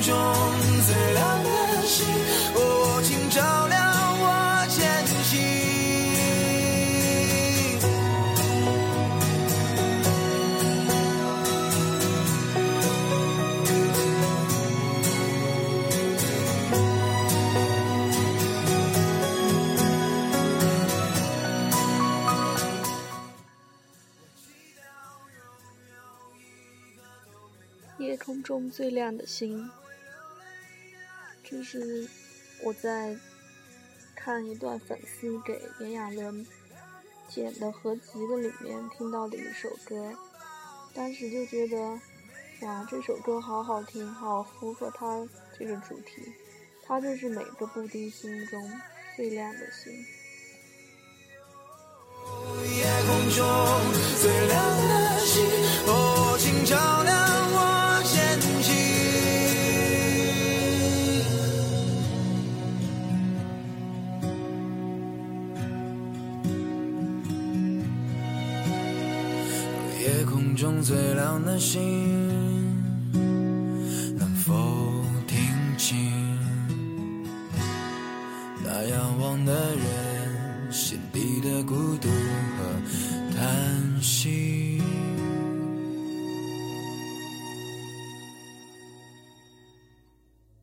中最亮的星，哦，请照亮我前行。夜空中最亮的星，这是我在看一段粉丝给炎亚纶剪的合集的里面听到的一首歌，当时就觉得，哇，这首歌好好听，好符合他这个主题，他就是每个布丁心中最亮的星。夜空中最亮的星，